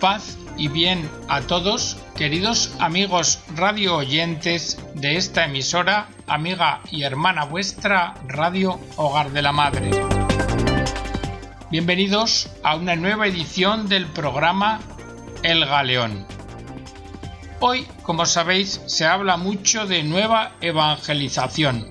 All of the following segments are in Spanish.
Paz y bien a todos, queridos amigos radio oyentes de esta emisora, amiga y hermana vuestra, Radio Hogar de la Madre. Bienvenidos a una nueva edición del programa El Galeón. Hoy, como sabéis, se habla mucho de nueva evangelización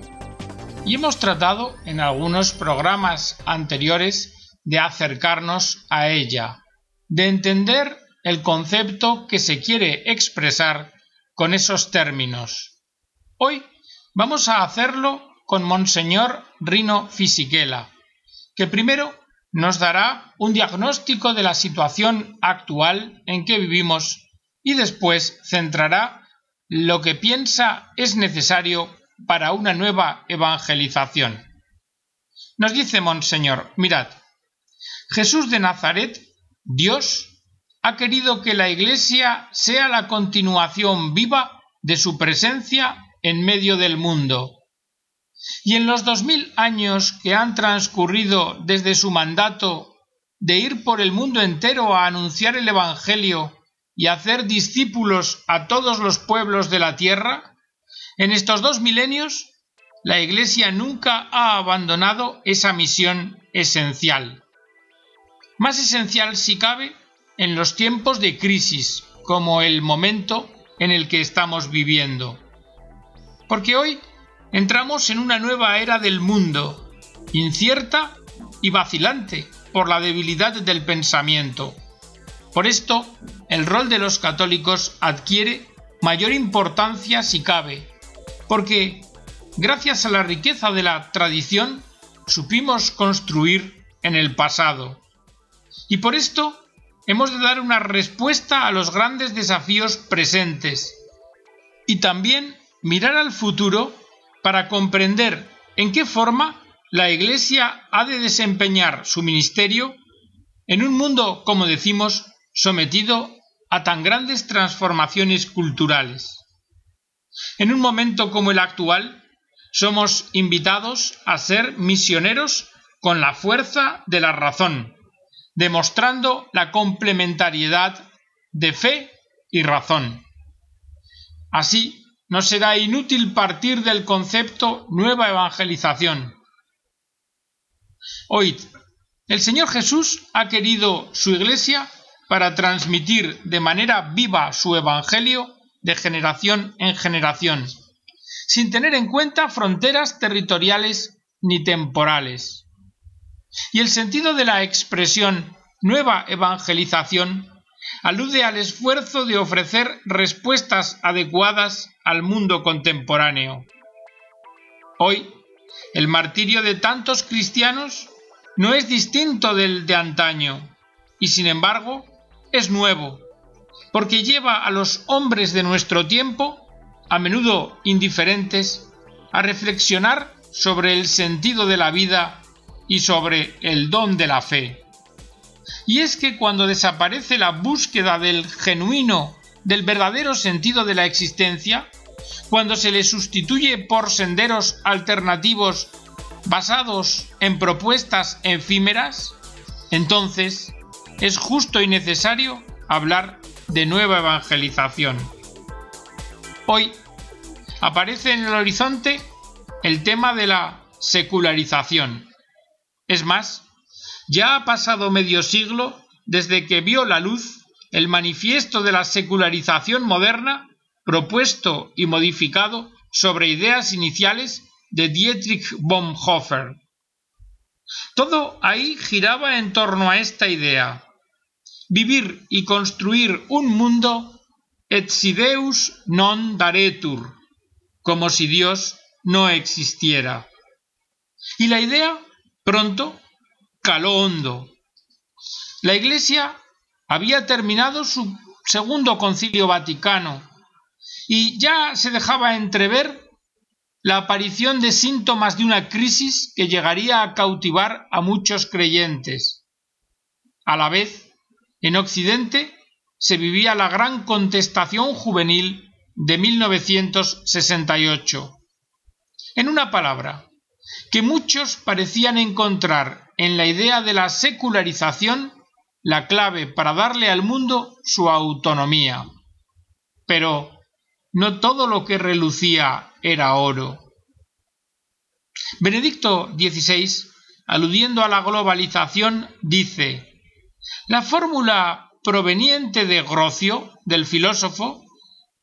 y hemos tratado en algunos programas anteriores de acercarnos a ella, de entender el concepto que se quiere expresar con esos términos. Hoy vamos a hacerlo con Monseñor Rino Fisichella, que primero nos dará un diagnóstico de la situación actual en que vivimos y después centrará lo que piensa es necesario para una nueva evangelización. Nos dice Monseñor, mirad, Jesús de Nazaret, Dios, ha querido que la Iglesia sea la continuación viva de su presencia en medio del mundo. Y en los dos mil años que han transcurrido desde su mandato de ir por el mundo entero a anunciar el Evangelio y hacer discípulos a todos los pueblos de la tierra, en estos dos milenios la Iglesia nunca ha abandonado esa misión esencial más esencial si cabe en los tiempos de crisis, como el momento en el que estamos viviendo. Porque hoy entramos en una nueva era del mundo, incierta y vacilante por la debilidad del pensamiento. Por esto, el rol de los católicos adquiere mayor importancia si cabe, porque, gracias a la riqueza de la tradición, supimos construir en el pasado. Y por esto hemos de dar una respuesta a los grandes desafíos presentes y también mirar al futuro para comprender en qué forma la Iglesia ha de desempeñar su ministerio en un mundo, como decimos, sometido a tan grandes transformaciones culturales. En un momento como el actual, somos invitados a ser misioneros con la fuerza de la razón, demostrando la complementariedad de fe y razón. Así, no será inútil partir del concepto nueva evangelización. Oíd, el Señor Jesús ha querido su Iglesia para transmitir de manera viva su Evangelio de generación en generación, sin tener en cuenta fronteras territoriales ni temporales. Y el sentido de la expresión nueva evangelización alude al esfuerzo de ofrecer respuestas adecuadas al mundo contemporáneo. Hoy, el martirio de tantos cristianos no es distinto del de antaño, y sin embargo es nuevo, porque lleva a los hombres de nuestro tiempo, a menudo indiferentes, a reflexionar sobre el sentido de la vida y sobre el don de la fe. Y es que cuando desaparece la búsqueda del genuino, del verdadero sentido de la existencia, cuando se le sustituye por senderos alternativos basados en propuestas efímeras, entonces es justo y necesario hablar de nueva evangelización. Hoy aparece en el horizonte el tema de la secularización. Es más, ya ha pasado medio siglo desde que vio la luz el manifiesto de la secularización moderna propuesto y modificado sobre ideas iniciales de Dietrich Bonhoeffer. Todo ahí giraba en torno a esta idea. Vivir y construir un mundo et si Deus non daretur, como si Dios no existiera. Y la idea Pronto caló hondo. La Iglesia había terminado su segundo concilio vaticano y ya se dejaba entrever la aparición de síntomas de una crisis que llegaría a cautivar a muchos creyentes. A la vez, en Occidente se vivía la gran contestación juvenil de 1968. En una palabra, que muchos parecían encontrar en la idea de la secularización la clave para darle al mundo su autonomía. Pero no todo lo que relucía era oro. Benedicto XVI, aludiendo a la globalización, dice La fórmula proveniente de Grocio, del filósofo,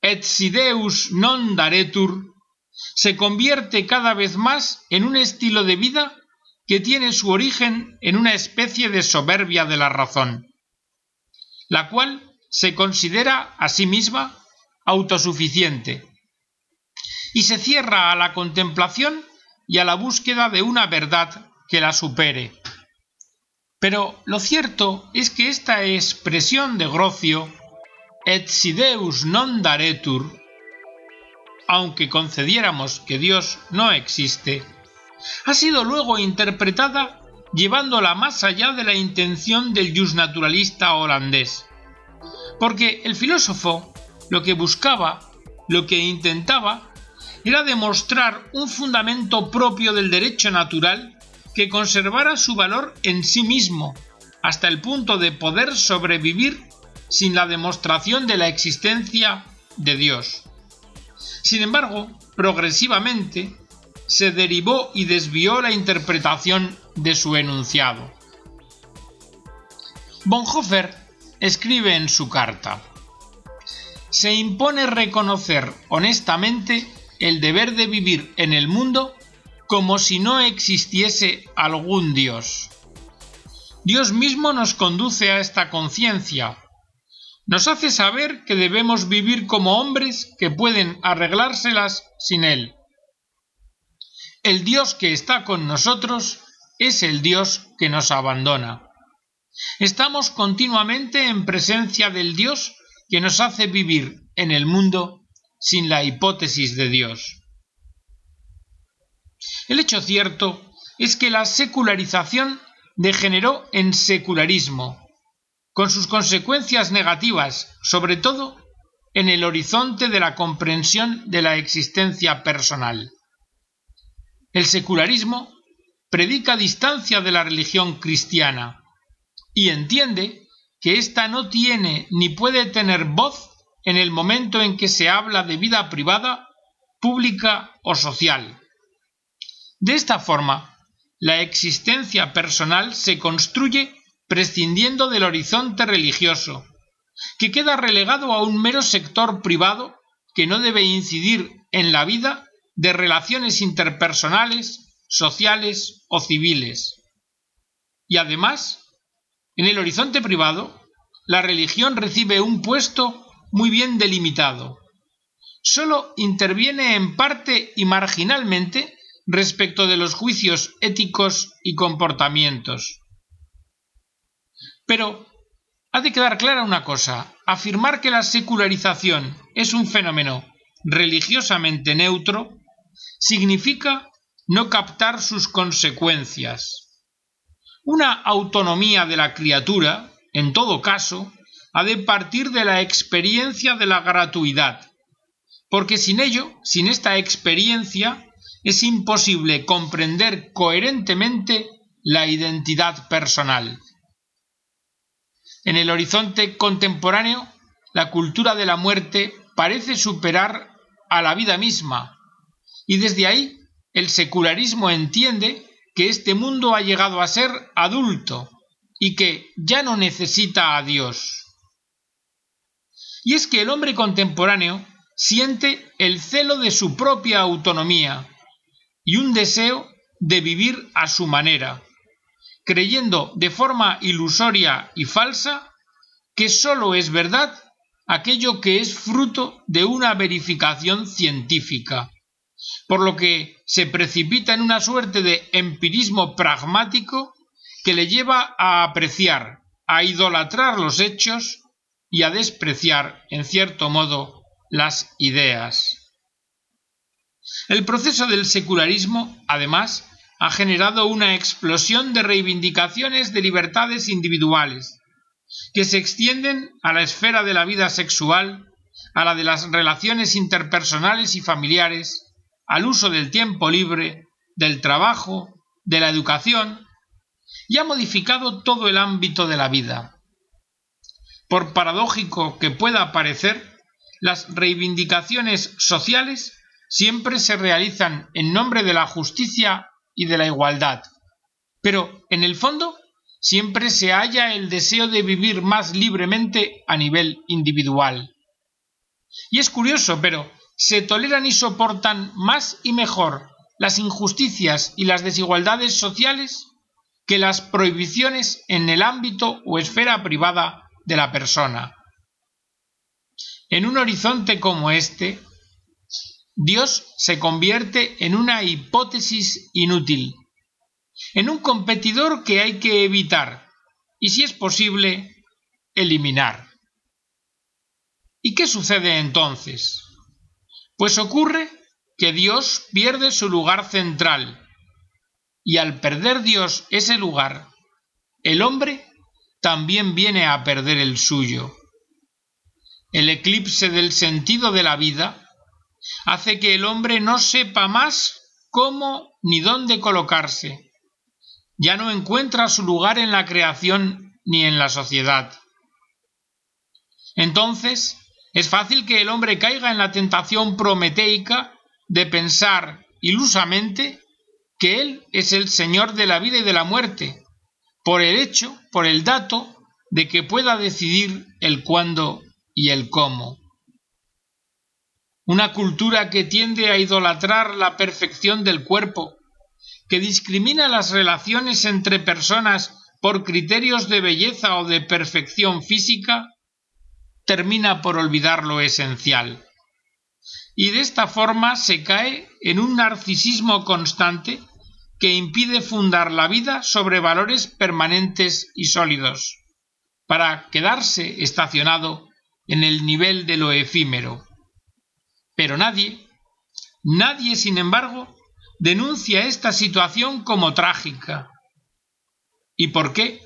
et si Deus non daretur, se convierte cada vez más en un estilo de vida que tiene su origen en una especie de soberbia de la razón, la cual se considera a sí misma autosuficiente y se cierra a la contemplación y a la búsqueda de una verdad que la supere. Pero lo cierto es que esta expresión de Grocio, et si Deus non daretur, aunque concediéramos que Dios no existe, ha sido luego interpretada llevándola más allá de la intención del naturalista holandés. Porque el filósofo lo que buscaba, lo que intentaba, era demostrar un fundamento propio del derecho natural que conservara su valor en sí mismo, hasta el punto de poder sobrevivir sin la demostración de la existencia de Dios. Sin embargo, progresivamente se derivó y desvió la interpretación de su enunciado. Bonhoeffer escribe en su carta Se impone reconocer honestamente el deber de vivir en el mundo como si no existiese algún Dios. Dios mismo nos conduce a esta conciencia, nos hace saber que debemos vivir como hombres que pueden arreglárselas sin Él. El Dios que está con nosotros es el Dios que nos abandona. Estamos continuamente en presencia del Dios que nos hace vivir en el mundo sin la hipótesis de Dios. El hecho cierto es que la secularización degeneró en secularismo, con sus consecuencias negativas, sobre todo en el horizonte de la comprensión de la existencia personal. El secularismo predica distancia de la religión cristiana y entiende que ésta no tiene ni puede tener voz en el momento en que se habla de vida privada, pública o social. De esta forma, la existencia personal se construye prescindiendo del horizonte religioso, que queda relegado a un mero sector privado que no debe incidir en la vida de relaciones interpersonales, sociales o civiles. Y además, en el horizonte privado, la religión recibe un puesto muy bien delimitado. Solo interviene en parte y marginalmente respecto de los juicios éticos y comportamientos. Pero ha de quedar clara una cosa, afirmar que la secularización es un fenómeno religiosamente neutro significa no captar sus consecuencias. Una autonomía de la criatura, en todo caso, ha de partir de la experiencia de la gratuidad, porque sin ello, sin esta experiencia, es imposible comprender coherentemente la identidad personal. En el horizonte contemporáneo, la cultura de la muerte parece superar a la vida misma, y desde ahí el secularismo entiende que este mundo ha llegado a ser adulto y que ya no necesita a Dios. Y es que el hombre contemporáneo siente el celo de su propia autonomía y un deseo de vivir a su manera, creyendo de forma ilusoria y falsa que sólo es verdad aquello que es fruto de una verificación científica, por lo que se precipita en una suerte de empirismo pragmático que le lleva a apreciar, a idolatrar los hechos y a despreciar, en cierto modo, las ideas. El proceso del secularismo, además, ha generado una explosión de reivindicaciones de libertades individuales, que se extienden a la esfera de la vida sexual, a la de las relaciones interpersonales y familiares, al uso del tiempo libre, del trabajo, de la educación, y ha modificado todo el ámbito de la vida. por paradójico que pueda parecer, las reivindicaciones sociales siempre se realizan en nombre de la justicia y de la igualdad. Pero, en el fondo, siempre se halla el deseo de vivir más libremente a nivel individual. Y es curioso, pero se toleran y soportan más y mejor las injusticias y las desigualdades sociales que las prohibiciones en el ámbito o esfera privada de la persona. En un horizonte como este, Dios se convierte en una hipótesis inútil, en un competidor que hay que evitar y, si es posible, eliminar. ¿Y qué sucede entonces? Pues ocurre que Dios pierde su lugar central, y al perder Dios ese lugar, el hombre también viene a perder el suyo. El eclipse del sentido de la vida hace que el hombre no sepa más cómo ni dónde colocarse. Ya no encuentra su lugar en la creación ni en la sociedad. Entonces, es fácil que el hombre caiga en la tentación prometeica de pensar ilusamente que Él es el Señor de la vida y de la muerte, por el hecho, por el dato, de que pueda decidir el cuándo y el cómo. Una cultura que tiende a idolatrar la perfección del cuerpo, que discrimina las relaciones entre personas por criterios de belleza o de perfección física, termina por olvidar lo esencial y de esta forma se cae en un narcisismo constante que impide fundar la vida sobre valores permanentes y sólidos, para quedarse estacionado en el nivel de lo efímero. Pero nadie, nadie, sin embargo, denuncia esta situación como trágica. ¿Y por qué?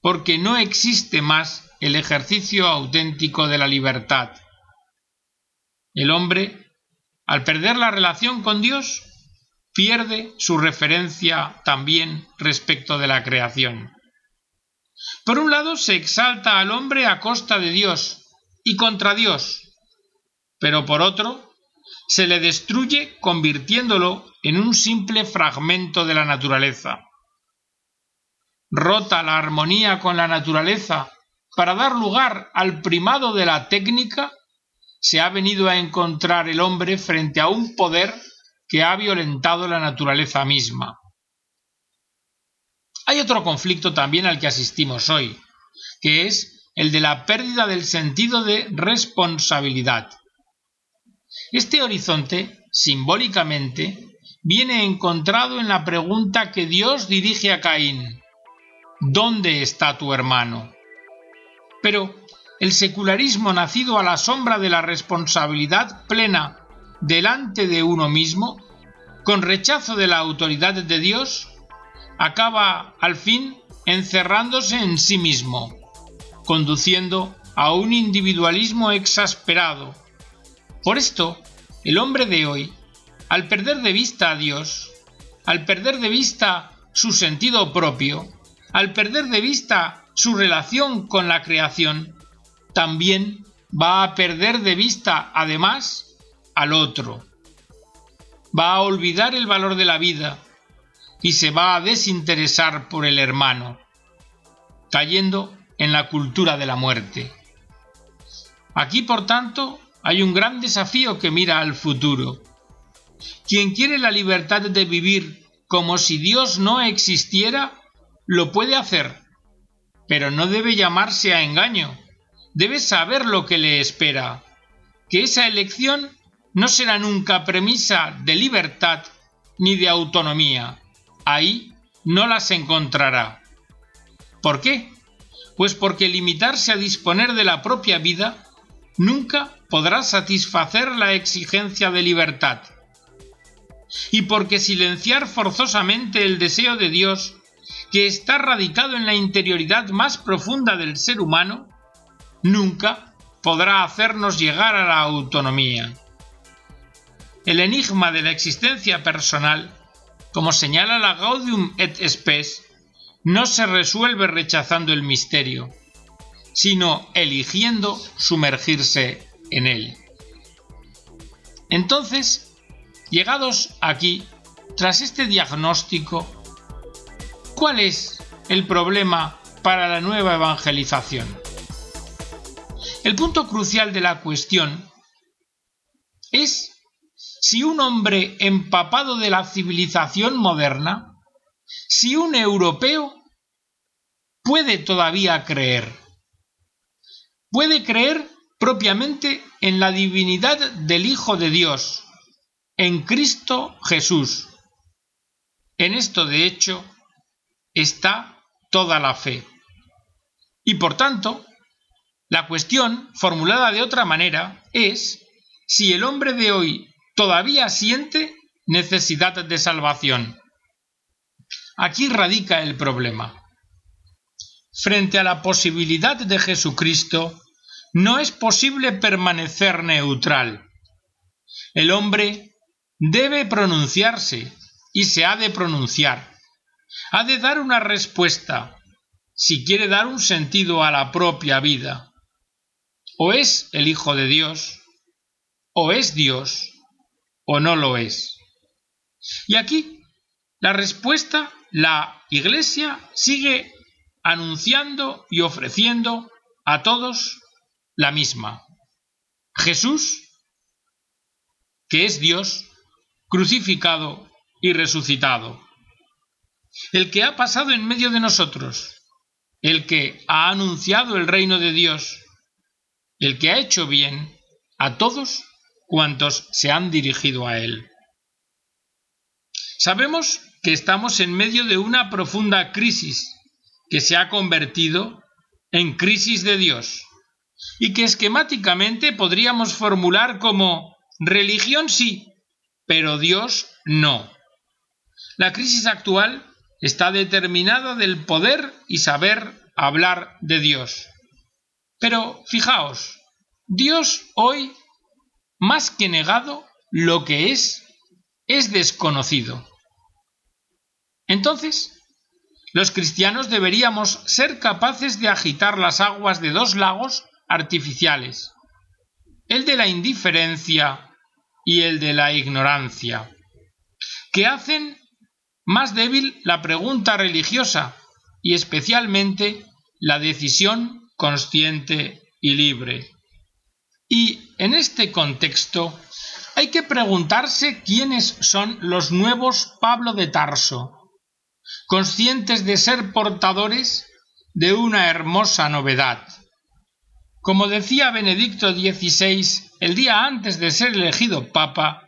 Porque no existe más el ejercicio auténtico de la libertad el hombre, al perder la relación con Dios, pierde su referencia también respecto de la creación. Por un lado, se exalta al hombre a costa de Dios y contra Dios, pero por otro, se le destruye convirtiéndolo en un simple fragmento de la naturaleza. Rota la armonía con la naturaleza para dar lugar al primado de la técnica, se ha venido a encontrar el hombre frente a un poder que ha violentado la naturaleza misma. Hay otro conflicto también al que asistimos hoy, que es el de la pérdida del sentido de responsabilidad. Este horizonte, simbólicamente, viene encontrado en la pregunta que Dios dirige a Caín ¿Dónde está tu hermano? Pero el secularismo nacido a la sombra de la responsabilidad plena delante de uno mismo, con rechazo de la autoridad de Dios, acaba al fin encerrándose en sí mismo, conduciendo a un individualismo exasperado. Por esto, el hombre de hoy, al perder de vista a Dios, al perder de vista su sentido propio, al perder de vista su relación con la creación, también va a perder de vista, además, al otro. Va a olvidar el valor de la vida y se va a desinteresar por el hermano, cayendo en la cultura de la muerte. Aquí, por tanto, hay un gran desafío que mira al futuro. Quien quiere la libertad de vivir como si Dios no existiera, lo puede hacer, pero no debe llamarse a engaño debe saber lo que le espera, que esa elección no será nunca premisa de libertad ni de autonomía. Ahí no las encontrará. ¿Por qué? Pues porque limitarse a disponer de la propia vida nunca podrá satisfacer la exigencia de libertad. Y porque silenciar forzosamente el deseo de Dios, que está radicado en la interioridad más profunda del ser humano, nunca podrá hacernos llegar a la autonomía. El enigma de la existencia personal, como señala la Gaudium et Spes, no se resuelve rechazando el misterio, sino eligiendo sumergirse en él. Entonces, llegados aquí, tras este diagnóstico, ¿cuál es el problema para la nueva evangelización? El punto crucial de la cuestión es si un hombre empapado de la civilización moderna, si un europeo puede todavía creer, puede creer propiamente en la divinidad del Hijo de Dios, en Cristo Jesús. En esto, de hecho, está toda la fe. Y por tanto, la cuestión, formulada de otra manera, es si el hombre de hoy todavía siente necesidad de salvación. Aquí radica el problema. Frente a la posibilidad de Jesucristo, no es posible permanecer neutral. El hombre debe pronunciarse y se ha de pronunciar. Ha de dar una respuesta si quiere dar un sentido a la propia vida o es el Hijo de Dios, o es Dios, o no lo es. Y aquí la respuesta, la Iglesia sigue anunciando y ofreciendo a todos la misma. Jesús, que es Dios, crucificado y resucitado. El que ha pasado en medio de nosotros, el que ha anunciado el reino de Dios, el que ha hecho bien a todos cuantos se han dirigido a él. Sabemos que estamos en medio de una profunda crisis que se ha convertido en crisis de Dios y que esquemáticamente podríamos formular como religión sí, pero Dios no. La crisis actual está determinada del poder y saber hablar de Dios. Pero fijaos, Dios hoy, más que negado, lo que es, es desconocido. Entonces, los cristianos deberíamos ser capaces de agitar las aguas de dos lagos artificiales, el de la indiferencia y el de la ignorancia, que hacen más débil la pregunta religiosa y especialmente la decisión consciente y libre. Y en este contexto hay que preguntarse quiénes son los nuevos Pablo de Tarso, conscientes de ser portadores de una hermosa novedad. Como decía Benedicto XVI el día antes de ser elegido Papa,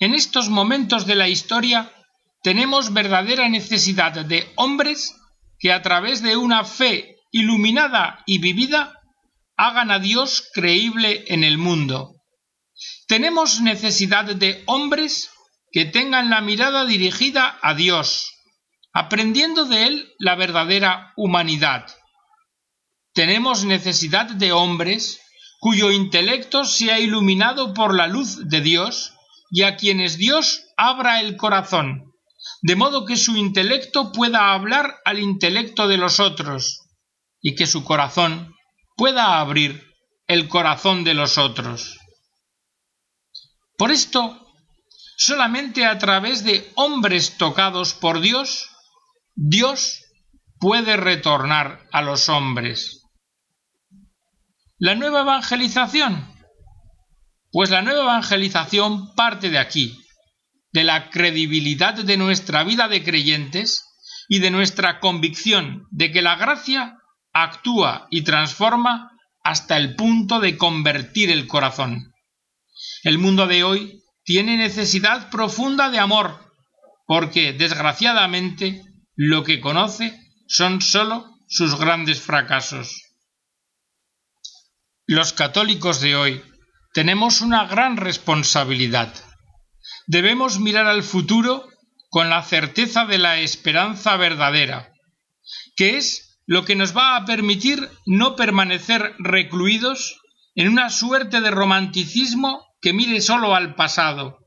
en estos momentos de la historia tenemos verdadera necesidad de hombres que a través de una fe iluminada y vivida, hagan a Dios creíble en el mundo. Tenemos necesidad de hombres que tengan la mirada dirigida a Dios, aprendiendo de Él la verdadera humanidad. Tenemos necesidad de hombres cuyo intelecto sea iluminado por la luz de Dios y a quienes Dios abra el corazón, de modo que su intelecto pueda hablar al intelecto de los otros, y que su corazón pueda abrir el corazón de los otros. Por esto, solamente a través de hombres tocados por Dios, Dios puede retornar a los hombres. ¿La nueva evangelización? Pues la nueva evangelización parte de aquí, de la credibilidad de nuestra vida de creyentes y de nuestra convicción de que la gracia actúa y transforma hasta el punto de convertir el corazón. El mundo de hoy tiene necesidad profunda de amor, porque, desgraciadamente, lo que conoce son sólo sus grandes fracasos. Los católicos de hoy tenemos una gran responsabilidad. Debemos mirar al futuro con la certeza de la esperanza verdadera, que es lo que nos va a permitir no permanecer recluidos en una suerte de romanticismo que mire solo al pasado,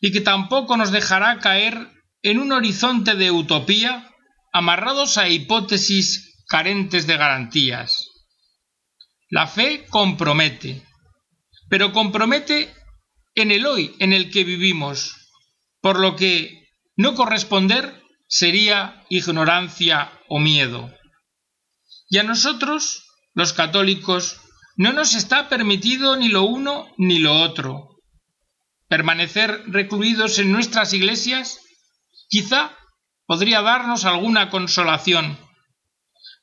y que tampoco nos dejará caer en un horizonte de utopía amarrados a hipótesis carentes de garantías. La fe compromete, pero compromete en el hoy en el que vivimos, por lo que no corresponder sería ignorancia o miedo. Y a nosotros, los católicos, no nos está permitido ni lo uno ni lo otro. Permanecer recluidos en nuestras iglesias quizá podría darnos alguna consolación,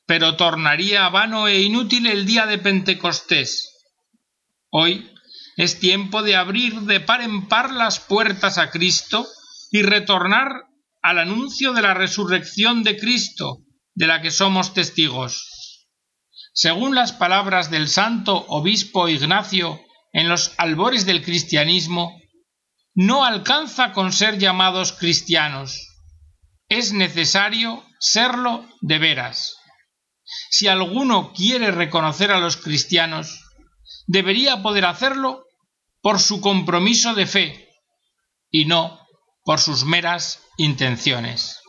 pero tornaría vano e inútil el día de Pentecostés. Hoy es tiempo de abrir de par en par las puertas a Cristo y retornar al anuncio de la resurrección de Cristo, de la que somos testigos. Según las palabras del santo obispo Ignacio en los albores del cristianismo, no alcanza con ser llamados cristianos. Es necesario serlo de veras. Si alguno quiere reconocer a los cristianos, debería poder hacerlo por su compromiso de fe y no por sus meras intenciones.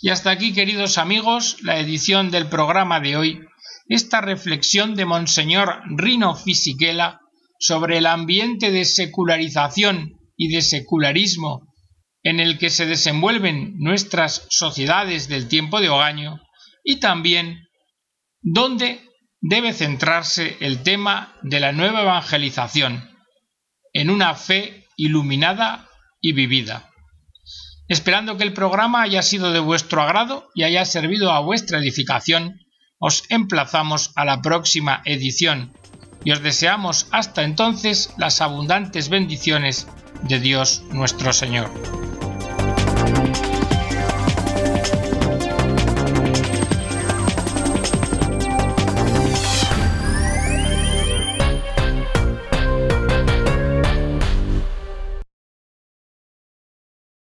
Y hasta aquí, queridos amigos, la edición del programa de hoy, esta reflexión de Monseñor Rino Fisichella sobre el ambiente de secularización y de secularismo en el que se desenvuelven nuestras sociedades del tiempo de Ogaño y también dónde debe centrarse el tema de la nueva evangelización en una fe iluminada y vivida. Esperando que el programa haya sido de vuestro agrado y haya servido a vuestra edificación, os emplazamos a la próxima edición y os deseamos hasta entonces las abundantes bendiciones de Dios nuestro Señor.